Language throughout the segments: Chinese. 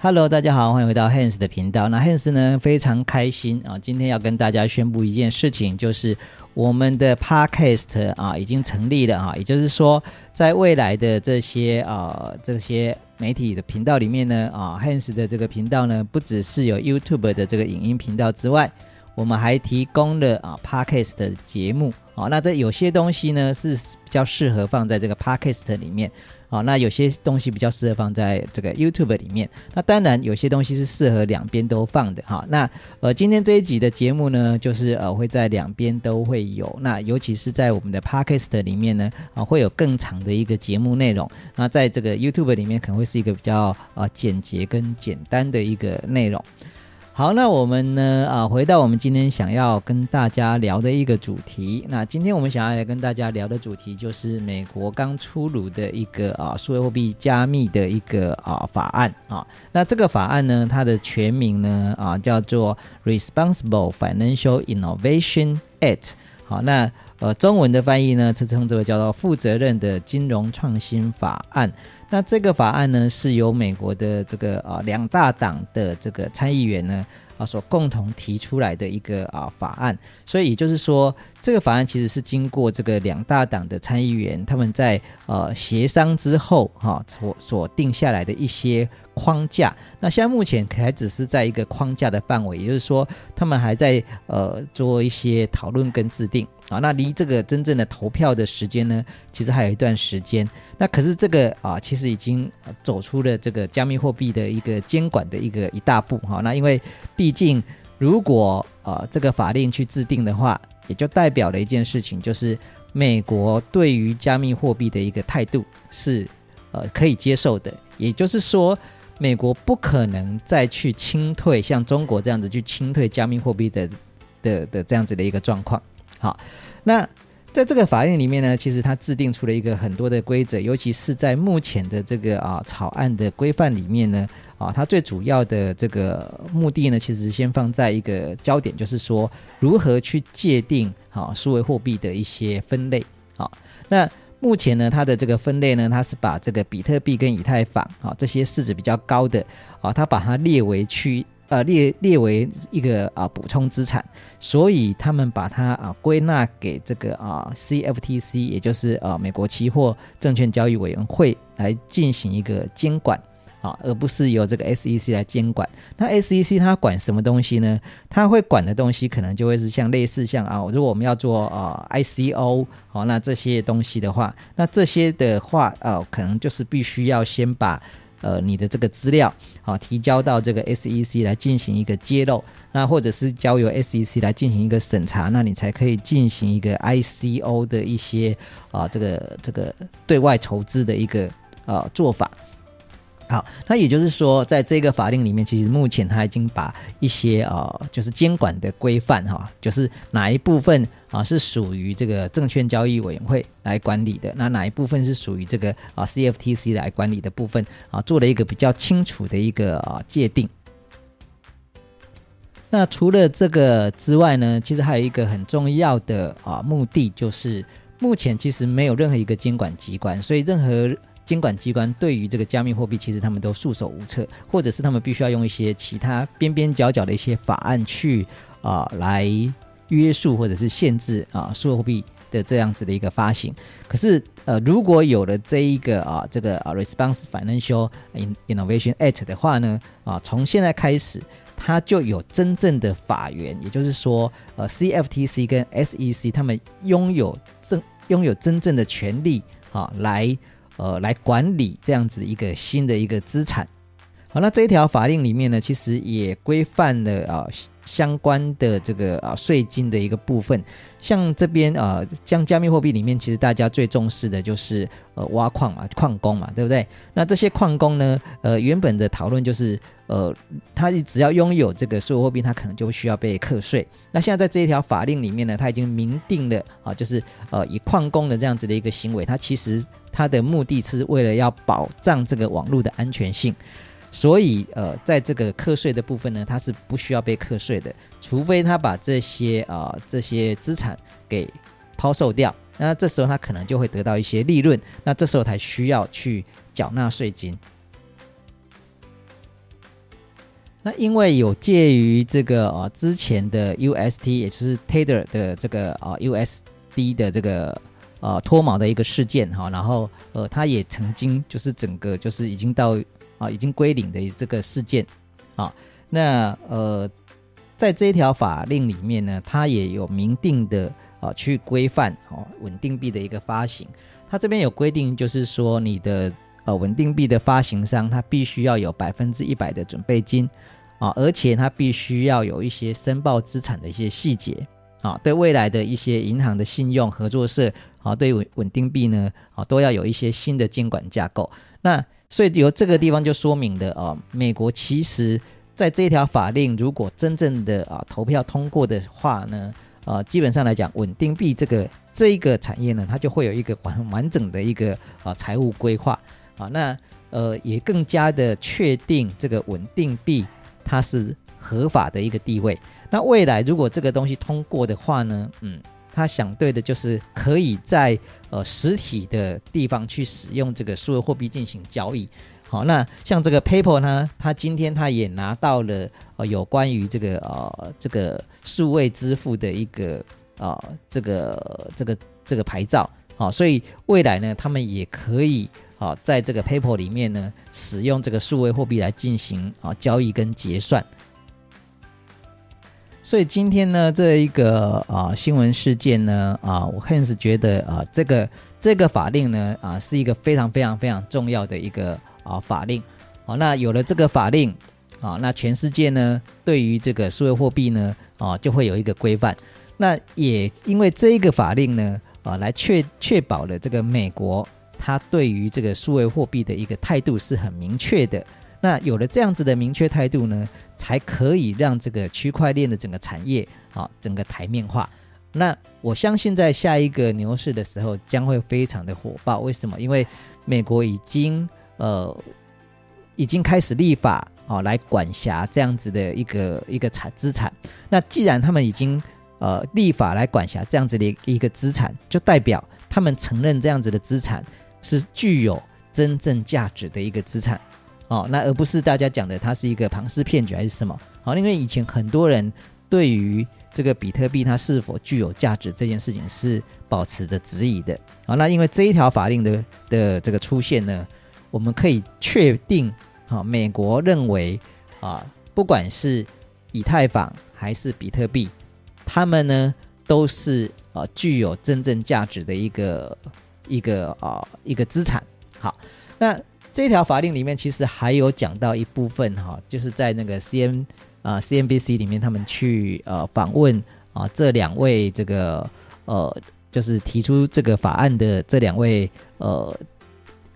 Hello，大家好，欢迎回到 Hans 的频道。那 Hans 呢非常开心啊，今天要跟大家宣布一件事情，就是我们的 Podcast 啊已经成立了啊，也就是说，在未来的这些啊这些媒体的频道里面呢啊，Hans 的这个频道呢，不只是有 YouTube 的这个影音频道之外，我们还提供了啊 Podcast 的节目啊。那这有些东西呢是比较适合放在这个 Podcast 里面。好，那有些东西比较适合放在这个 YouTube 里面，那当然有些东西是适合两边都放的哈。那呃，今天这一集的节目呢，就是呃会在两边都会有，那尤其是在我们的 Podcast 里面呢，啊会有更长的一个节目内容，那在这个 YouTube 里面可能会是一个比较呃简洁跟简单的一个内容。好，那我们呢？啊，回到我们今天想要跟大家聊的一个主题。那今天我们想要来跟大家聊的主题，就是美国刚出炉的一个啊，数位货币加密的一个啊法案啊。那这个法案呢，它的全名呢啊叫做 Responsible Financial Innovation Act。好，那呃中文的翻译呢，是称之为叫做负责任的金融创新法案。那这个法案呢，是由美国的这个啊两大党的这个参议员呢啊所共同提出来的一个啊法案，所以也就是说，这个法案其实是经过这个两大党的参议员他们在呃协商之后哈所所定下来的一些框架。那现在目前还只是在一个框架的范围，也就是说，他们还在呃做一些讨论跟制定。啊，那离这个真正的投票的时间呢，其实还有一段时间。那可是这个啊，其实已经走出了这个加密货币的一个监管的一个一大步哈。那因为毕竟，如果呃这个法令去制定的话，也就代表了一件事情，就是美国对于加密货币的一个态度是呃可以接受的。也就是说，美国不可能再去清退像中国这样子去清退加密货币的的的这样子的一个状况。好，那在这个法令里面呢，其实它制定出了一个很多的规则，尤其是在目前的这个啊草案的规范里面呢，啊，它最主要的这个目的呢，其实先放在一个焦点，就是说如何去界定啊数位货币的一些分类。啊，那目前呢，它的这个分类呢，它是把这个比特币跟以太坊啊这些市值比较高的啊，它把它列为区。呃，列列为一个啊补充资产，所以他们把它啊归纳给这个啊 CFTC，也就是啊美国期货证券交易委员会来进行一个监管啊，而不是由这个 SEC 来监管。那 SEC 它管什么东西呢？它会管的东西可能就会是像类似像啊，如果我们要做啊 ICO 好，那这些东西的话，那这些的话呃，可能就是必须要先把。呃，你的这个资料好提交到这个 SEC 来进行一个揭露，那或者是交由 SEC 来进行一个审查，那你才可以进行一个 ICO 的一些啊这个这个对外筹资的一个啊做法。好，那也就是说，在这个法令里面，其实目前他已经把一些啊，就是监管的规范哈，就是哪一部分啊是属于这个证券交易委员会来管理的，那哪一部分是属于这个啊 CFTC 来管理的部分啊，做了一个比较清楚的一个啊界定。那除了这个之外呢，其实还有一个很重要的啊目的，就是目前其实没有任何一个监管机关，所以任何。监管机关对于这个加密货币，其实他们都束手无策，或者是他们必须要用一些其他边边角角的一些法案去啊来约束或者是限制啊数字货币的这样子的一个发行。可是呃，如果有了这一个啊这个啊 Response Financial Innovation Act 的话呢啊，从现在开始，它就有真正的法源，也就是说呃 CFTC 跟 SEC 他们拥有真拥有真正的权利啊来。呃，来管理这样子一个新的一个资产。好，那这一条法令里面呢，其实也规范了啊相关的这个啊税金的一个部分。像这边啊，像加密货币里面，其实大家最重视的就是呃挖矿嘛，矿工嘛，对不对？那这些矿工呢，呃，原本的讨论就是呃，他只要拥有这个数字货币，他可能就需要被课税。那现在在这一条法令里面呢，他已经明定了啊，就是呃以矿工的这样子的一个行为，他其实他的目的是为了要保障这个网络的安全性。所以，呃，在这个课税的部分呢，它是不需要被课税的，除非他把这些啊这些资产给抛售掉，那这时候他可能就会得到一些利润，那这时候才需要去缴纳税金。那因为有介于这个啊之前的 UST，也就是 Tether 的这个啊 USD 的这个啊脱锚的一个事件哈，然后呃它也曾经就是整个就是已经到啊已经归零的这个事件啊，那呃在这一条法令里面呢，它也有明定的啊去规范哦稳定币的一个发行，它这边有规定就是说你的。呃，稳定币的发行商，他必须要有百分之一百的准备金啊，而且他必须要有一些申报资产的一些细节啊，对未来的一些银行的信用合作社啊，对稳稳定币呢啊，都要有一些新的监管架构。那所以由这个地方就说明了啊，美国其实在这条法令如果真正的啊投票通过的话呢，啊，基本上来讲，稳定币这个这一个产业呢，它就会有一个完完整的一个啊财务规划。啊，那呃也更加的确定这个稳定币它是合法的一个地位。那未来如果这个东西通过的话呢，嗯，它相对的就是可以在呃实体的地方去使用这个数字货币进行交易。好，那像这个 PayPal 呢，它今天它也拿到了呃有关于这个呃这个数位支付的一个啊这个这个这个牌照。好，所以未来呢，他们也可以。好，在这个 paper 里面呢，使用这个数位货币来进行啊交易跟结算。所以今天呢，这一个啊新闻事件呢，啊，我 Hans 觉得啊，这个这个法令呢，啊，是一个非常非常非常重要的一个啊法令。好，那有了这个法令啊，那全世界呢，对于这个数位货币呢，啊，就会有一个规范。那也因为这一个法令呢，啊，来确确保了这个美国。他对于这个数位货币的一个态度是很明确的。那有了这样子的明确态度呢，才可以让这个区块链的整个产业啊，整个台面化。那我相信在下一个牛市的时候将会非常的火爆。为什么？因为美国已经呃已经开始立法啊，来管辖这样子的一个一个产资产。那既然他们已经呃立法来管辖这样子的一个资产，就代表他们承认这样子的资产。是具有真正价值的一个资产，哦，那而不是大家讲的它是一个庞氏骗局还是什么？好，因为以前很多人对于这个比特币它是否具有价值这件事情是保持着质疑的，好，那因为这一条法令的的这个出现呢，我们可以确定，啊，美国认为啊，不管是以太坊还是比特币，他们呢都是啊具有真正价值的一个。一个啊，一个资产。好，那这条法令里面其实还有讲到一部分哈，就是在那个 C N 啊 C N B C 里面，他们去呃访问啊这两位这个呃，就是提出这个法案的这两位呃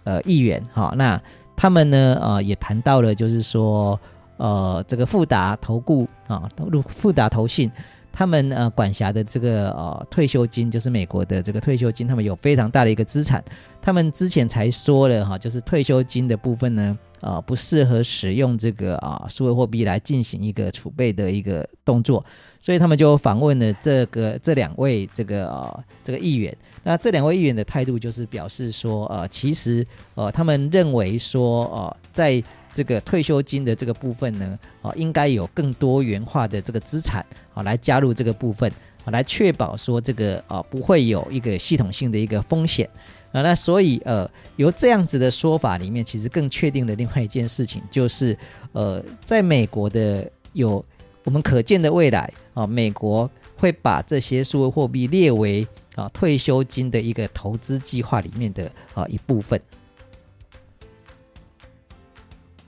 呃议员哈。那他们呢呃也谈到了，就是说呃这个富达投顾啊，入富达投信。他们呃管辖的这个呃退休金，就是美国的这个退休金，他们有非常大的一个资产。他们之前才说了哈，就是退休金的部分呢，呃不适合使用这个啊数位货币来进行一个储备的一个动作，所以他们就访问了这个这两位这个呃这个议员。那这两位议员的态度就是表示说，呃其实呃他们认为说，呃在这个退休金的这个部分呢，啊，应该有更多元化的这个资产啊，来加入这个部分啊，来确保说这个啊不会有一个系统性的一个风险啊。那所以呃，由这样子的说法里面，其实更确定的另外一件事情就是，呃，在美国的有我们可见的未来啊，美国会把这些数位货币列为啊退休金的一个投资计划里面的啊一部分。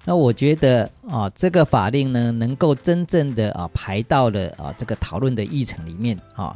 那我觉得啊，这个法令呢，能够真正的啊排到了啊这个讨论的议程里面啊，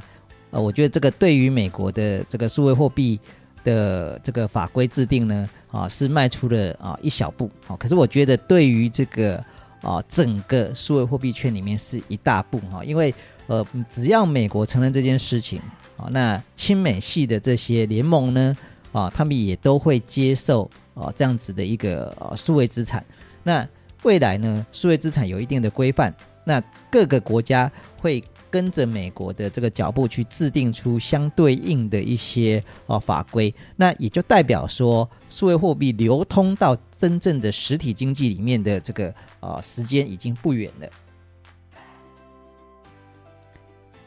呃，我觉得这个对于美国的这个数位货币的这个法规制定呢，啊是迈出了啊一小步啊。可是我觉得对于这个啊整个数位货币圈里面是一大步哈，因为呃只要美国承认这件事情啊，那亲美系的这些联盟呢啊，他们也都会接受啊这样子的一个呃数位资产。那未来呢？数位资产有一定的规范，那各个国家会跟着美国的这个脚步去制定出相对应的一些哦法规，那也就代表说，数位货币流通到真正的实体经济里面的这个啊时间已经不远了。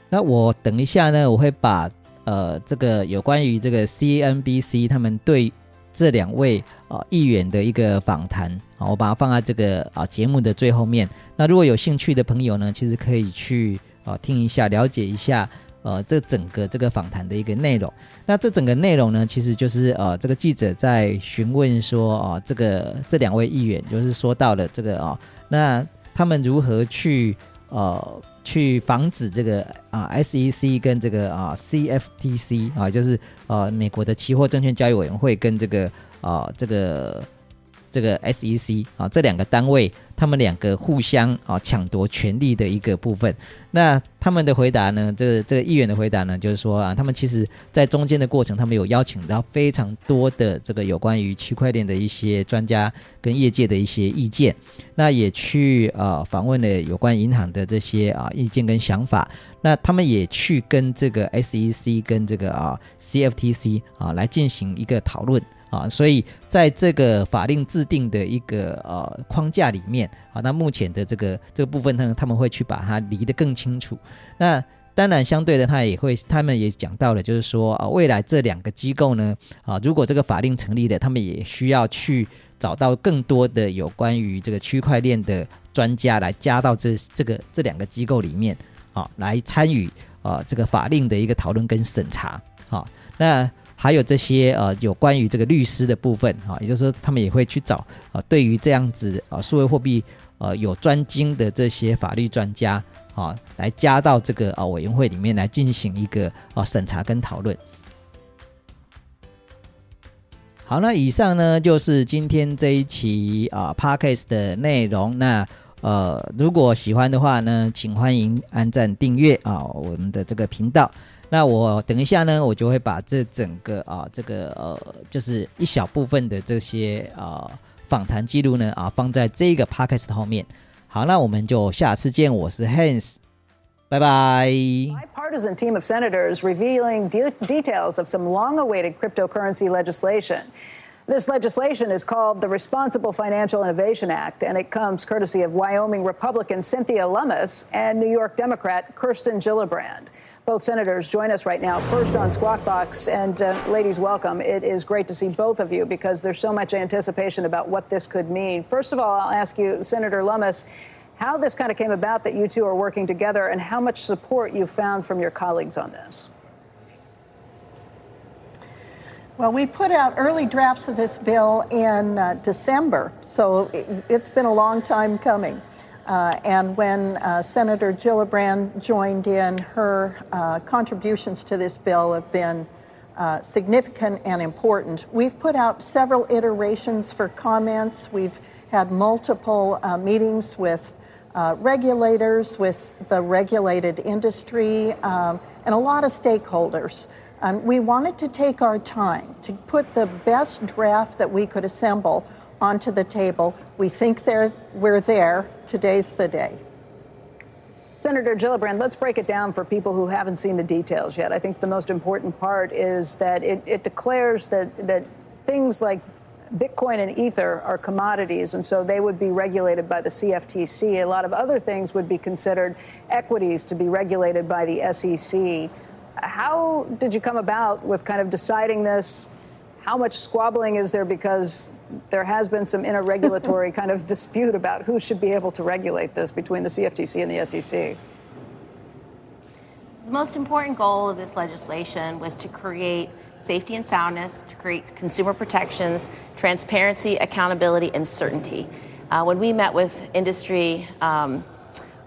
那我等一下呢，我会把呃这个有关于这个 CNBC 他们对这两位啊议员的一个访谈啊，我把它放在这个啊节目的最后面。那如果有兴趣的朋友呢，其实可以去啊听一下，了解一下呃这整个这个访谈的一个内容。那这整个内容呢，其实就是呃这个记者在询问说啊这个这两位议员就是说到了这个啊，那他们如何去呃。去防止这个啊，SEC 跟这个啊，CFTC 啊，就是呃，美国的期货证券交易委员会跟这个啊，这个。这个 SEC 啊，这两个单位，他们两个互相啊抢夺权力的一个部分。那他们的回答呢？这个这个议员的回答呢，就是说啊，他们其实在中间的过程，他们有邀请到非常多的这个有关于区块链的一些专家跟业界的一些意见。那也去啊访问了有关银行的这些啊意见跟想法。那他们也去跟这个 SEC 跟这个啊 CFTC 啊来进行一个讨论。啊，所以在这个法令制定的一个呃框架里面啊，那目前的这个这个部分呢，他们会去把它理得更清楚。那当然，相对的，他也会，他们也讲到了，就是说啊，未来这两个机构呢，啊，如果这个法令成立了，他们也需要去找到更多的有关于这个区块链的专家来加到这这个这两个机构里面啊，来参与啊这个法令的一个讨论跟审查啊，那。还有这些呃，有关于这个律师的部分啊，也就是说，他们也会去找啊，对于这样子啊，数位货币呃有专精的这些法律专家啊，来加到这个啊委员会里面来进行一个啊审查跟讨论。好，那以上呢就是今天这一期啊 podcast 的内容。那呃，如果喜欢的话呢，请欢迎按赞订阅啊我们的这个频道。那我等一下呢，我就会把这整个啊，这个呃，就是一小部分的这些啊访谈记录呢啊，放在这个 podcast 后面。好，那我们就下次见，我是 Hans，拜拜。Bipartisan team of senators revealing de details of some long-awaited cryptocurrency legislation. This legislation is called the Responsible Financial Innovation Act, and it comes courtesy of Wyoming Republican Cynthia Lummis and New York Democrat Kirsten Gillibrand. Both senators join us right now, first on Squawk Box. And uh, ladies, welcome. It is great to see both of you because there's so much anticipation about what this could mean. First of all, I'll ask you, Senator Lummis, how this kind of came about that you two are working together and how much support you found from your colleagues on this. Well, we put out early drafts of this bill in uh, December, so it, has been a long time coming. Uh, and when uh, Senator Gillibrand joined in, her uh, contributions to this bill have been uh, significant and important. We've put out several iterations for comments. We've had multiple uh, meetings with uh, regulators, with the regulated industry, um, and a lot of stakeholders. Um, we wanted to take our time to put the best draft that we could assemble onto the table. We think they're, we're there. Today's the day. Senator Gillibrand, let's break it down for people who haven't seen the details yet. I think the most important part is that it, it declares that, that things like Bitcoin and Ether are commodities, and so they would be regulated by the CFTC. A lot of other things would be considered equities to be regulated by the SEC. How did you come about with kind of deciding this? How much squabbling is there because there has been some interregulatory kind of dispute about who should be able to regulate this between the CFTC and the SEC? The most important goal of this legislation was to create safety and soundness, to create consumer protections, transparency, accountability, and certainty. Uh, when we met with industry um,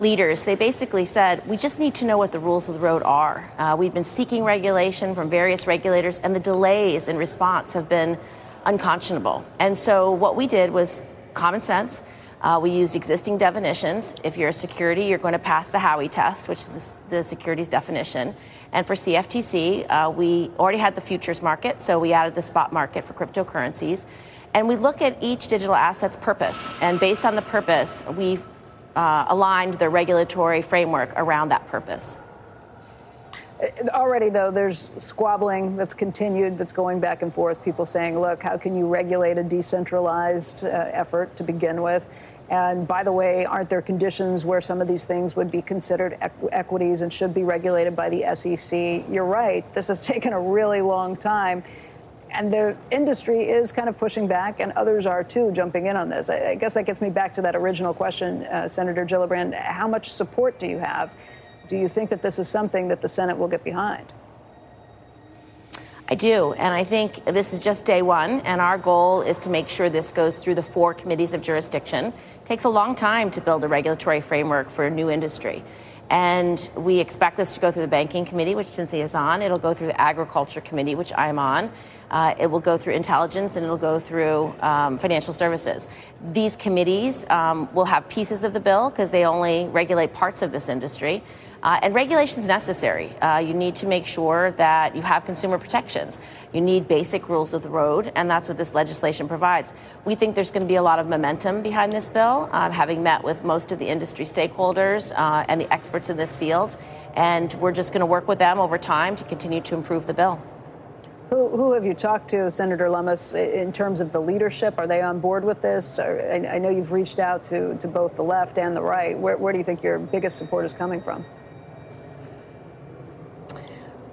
leaders, they basically said, we just need to know what the rules of the road are. Uh, we've been seeking regulation from various regulators, and the delays in response have been unconscionable. And so what we did was common sense. Uh, we used existing definitions. If you're a security, you're going to pass the Howey test, which is the, the securities definition. And for CFTC, uh, we already had the futures market, so we added the spot market for cryptocurrencies. And we look at each digital asset's purpose. And based on the purpose, we uh, aligned the regulatory framework around that purpose. Already, though, there's squabbling that's continued, that's going back and forth. People saying, look, how can you regulate a decentralized uh, effort to begin with? And by the way, aren't there conditions where some of these things would be considered equ- equities and should be regulated by the SEC? You're right. This has taken a really long time. And the industry is kind of pushing back, and others are too, jumping in on this. I, I guess that gets me back to that original question, uh, Senator Gillibrand. How much support do you have? Do you think that this is something that the Senate will get behind? I do. And I think this is just day one. And our goal is to make sure this goes through the four committees of jurisdiction. It takes a long time to build a regulatory framework for a new industry. And we expect this to go through the Banking Committee, which Cynthia is on. It'll go through the Agriculture Committee, which I'm on. Uh, it will go through intelligence and it'll go through um, financial services. These committees um, will have pieces of the bill because they only regulate parts of this industry. Uh, and regulation is necessary. Uh, you need to make sure that you have consumer protections. You need basic rules of the road, and that's what this legislation provides. We think there's going to be a lot of momentum behind this bill, uh, having met with most of the industry stakeholders uh, and the experts in this field. And we're just going to work with them over time to continue to improve the bill. Who, who, have you talked to, Senator Lummis, in terms of the leadership? Are they on board with this? I, I, know you've reached out to, to both the left and the right. Where, where do you think your biggest support is coming from?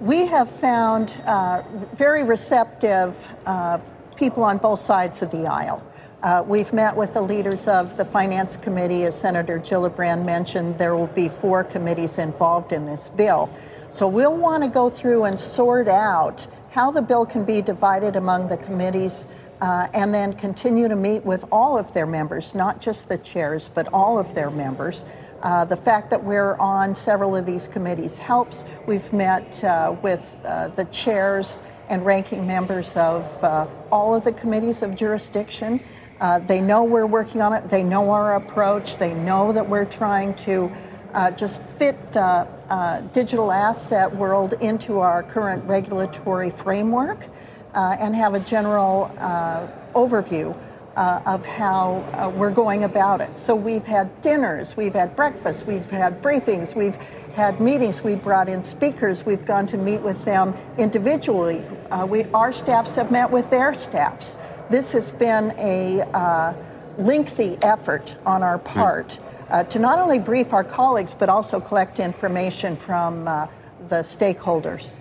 We have found uh, very receptive uh, people on both sides of the aisle. Uh, we've met with the leaders of the Finance Committee. As Senator Gillibrand mentioned, there will be four committees involved in this bill. So we'll want to go through and sort out how the bill can be divided among the committees uh, and then continue to meet with all of their members, not just the chairs, but all of their members, uh, the fact that we're on several of these committees helps. We've met uh, with uh, the chairs and ranking members of uh, all of the committees of jurisdiction. Uh, they know we're working on it. They know our approach. They know that we're trying to just fit the digital asset world into our current regulatory framework and have a general overview uh, of how uh, we're going about it. So we've had dinners, we've had breakfasts, we've had briefings, we've had meetings, we brought in speakers, we've gone to meet with them individually. Uh, we, our staffs have met with their staffs. This has been a uh, lengthy effort on our part uh, to not only brief our colleagues, but also collect information from uh, the stakeholders.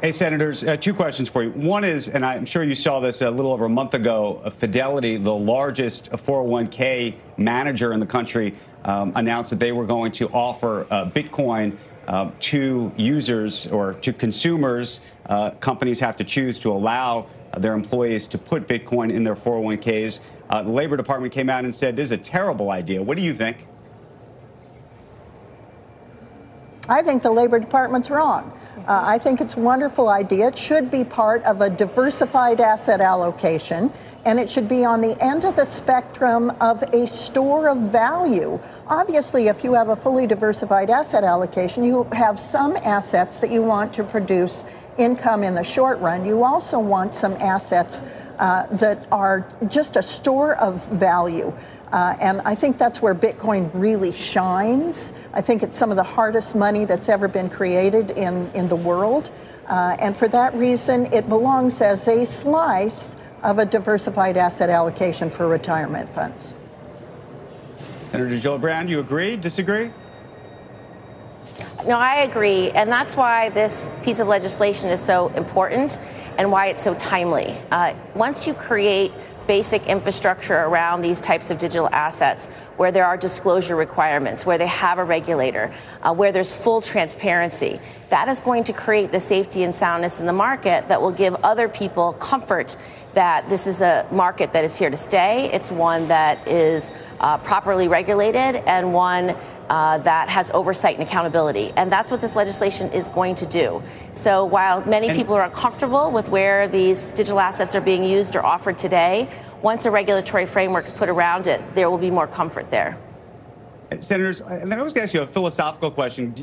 Hey, Senators, uh, two questions for you. One is, and I'm sure you saw this a little over a month ago, Fidelity, the largest 401k manager in the country, um, announced that they were going to offer uh, Bitcoin uh, to users or to consumers. Uh, companies have to choose to allow their employees to put Bitcoin in their 401ks. Uh, the Labor Department came out and said this is a terrible idea. What do you think? I think the Labor Department's wrong. Uh, I think it's a wonderful idea. It should be part of a diversified asset allocation, and it should be on the end of the spectrum of a store of value. Obviously, if you have a fully diversified asset allocation, you have some assets that you want to produce income in the short run. You also want some assets uh, that are just a store of value. Uh, and I think that's where Bitcoin really shines. I think it's some of the hardest money that's ever been created in, in the world. Uh, and for that reason, it belongs as a slice of a diversified asset allocation for retirement funds. Senator Gillibrand, you agree, disagree? No, I agree. And that's why this piece of legislation is so important and why it's so timely. Uh, once you create basic infrastructure around these types of digital assets where there are disclosure requirements, where they have a regulator, uh, where there's full transparency. That is going to create the safety and soundness in the market that will give other people comfort that this is a market that is here to stay. It's one that is uh, properly regulated and one uh, that has oversight and accountability. And that's what this legislation is going to do. So while many and people are uncomfortable with where these digital assets are being used or offered today, once a regulatory framework is put around it, there will be more comfort there. Senators, and then I was going to ask you a philosophical question.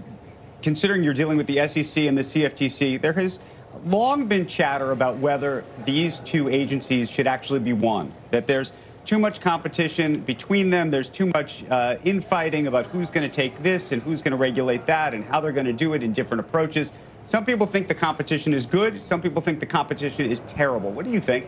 Considering you're dealing with the SEC and the CFTC, there has long been chatter about whether these two agencies should actually be one. That there's too much competition between them. There's too much uh, infighting about who's going to take this and who's going to regulate that and how they're going to do it in different approaches. Some people think the competition is good. Some people think the competition is terrible. What do you think?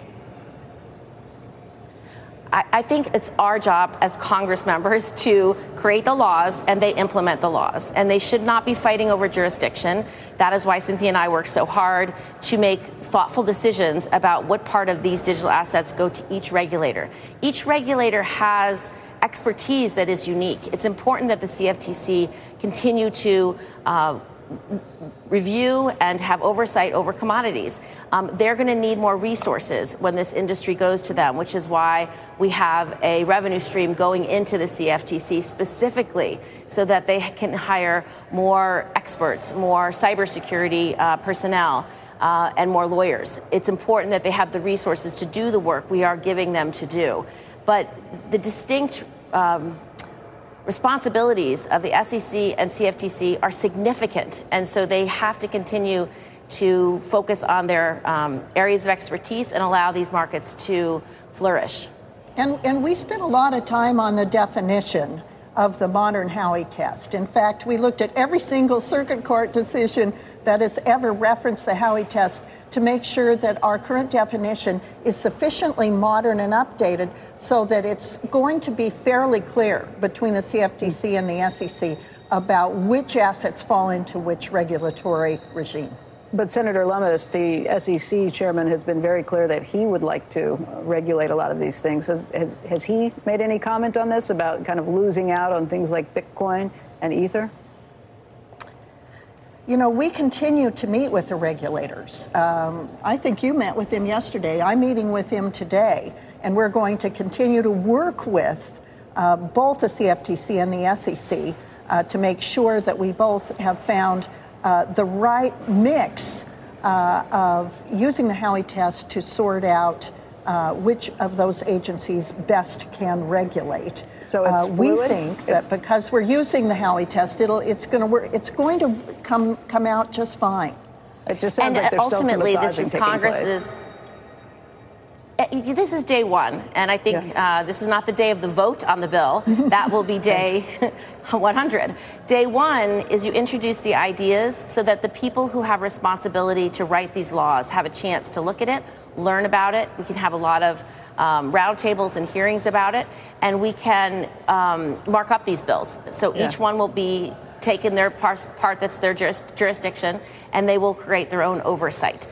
I, think it's our job as Congress members to create the laws and they implement the laws. And they should not be fighting over jurisdiction. That is why Cynthia and I work so hard to make thoughtful decisions about what part of these digital assets go to each regulator. Each regulator has expertise that is unique. It's important that the CFTC continue to uh, review and have oversight over commodities. Um, they're going to need more resources when this industry goes to them, which is why we have a revenue stream going into the CFTC specifically so that they can hire more experts, more cybersecurity uh, personnel. Uh, and more lawyers. It's important that they have the resources to do the work we are giving them to do. But the distinct um, responsibilities of the SEC and CFTC are significant, and so they have to continue to focus on their um, areas of expertise and allow these markets to flourish. And, and we spent a lot of time on the definition of the modern Howey test. In fact, we looked at every single circuit court decision that has ever referenced the Howey test to make sure that our current definition is sufficiently modern and updated so that it's going to be fairly clear between the CFTC and the SEC about which assets fall into which regulatory regime. But Senator Lummis, the SEC chairman, has been very clear that he would like to regulate a lot of these things. Has, has, has he made any comment on this about kind of losing out on things like Bitcoin and Ether? You know, we continue to meet with the regulators. Um, I think you met with him yesterday. I'm meeting with him today, and we're going to continue to work with uh, both the CFTC and the SEC uh, to make sure that we both have found uh, the right mix uh, of using the Howey test to sort out uh, which of those agencies best can regulate. So uh, we think that because we're using the Howey test, it'll it's going to work. It's going to come come out just fine. It just sounds and like there's ultimately, still some this is Congress's. Eh, this is day one, and I think yeah. uh, this is not the day of the vote on the bill. that will be day 100. Day one is you introduce the ideas so that the people who have responsibility to write these laws have a chance to look at it, learn about it. We can have a lot of um, roundtables and hearings about it, and we can um, mark up these bills. So yeah. each one will be taken their part, part that's their juris, jurisdiction, and they will create their own oversight.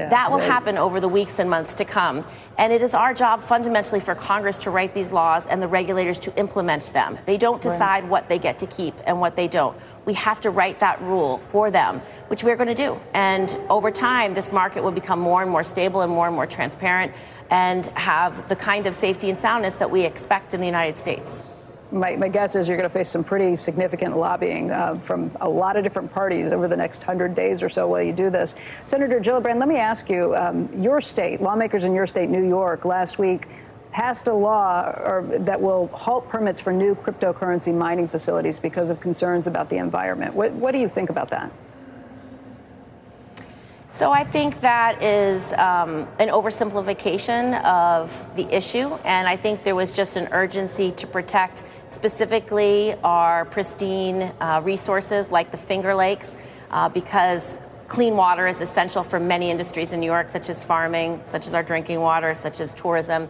Yeah, that will right. happen over the weeks and months to come. And it is our job fundamentally for Congress to write these laws and the regulators to implement them. They don't decide right. what they get to keep and what they don't. We have to write that rule for them, which we're going to do. And over time, this market will become more and more stable and more and more transparent and have the kind of safety and soundness that we expect in the United States my, my, guess is you're going to face some pretty significant lobbying uh, from a lot of different parties over the next 100 days or so while you do this. Senator Gillibrand, let me ask you um, your state, lawmakers in your state, New York, last week passed a law or, that will halt permits for new cryptocurrency mining facilities because of concerns about the environment. What, what do you think about that? So I think that is um, an oversimplification of the issue, and I think there was just an urgency to protect specifically our pristine uh, resources like the Finger Lakes, uh, because clean water is essential for many industries in New York, such as farming, such as our drinking water, such as tourism.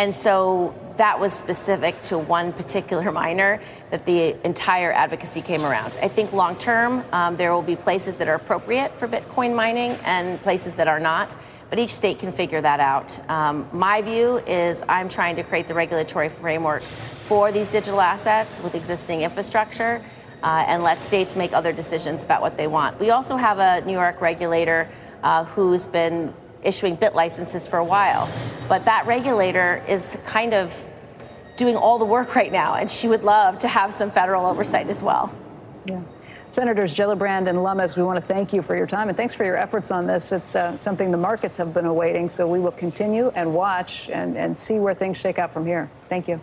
And so that was specific to one particular miner that the entire advocacy came around. I think long term, um, there will be places that are appropriate for Bitcoin mining and places that are not, but each state can figure that out. Um, my view is I'm trying to create the regulatory framework for these digital assets with existing infrastructure. Uh, and let states make other decisions about what they want. We also have a New York regulator uh, who's been issuing bit licenses for a while. But that regulator is kind of doing all the work right now, and she would love to have some federal oversight as well. Yeah. Senators Gillibrand and Lummis, we want to thank you for your time and thanks for your efforts on this. It's uh, something the markets have been awaiting, so we will continue and watch and, and see where things shake out from here. Thank you.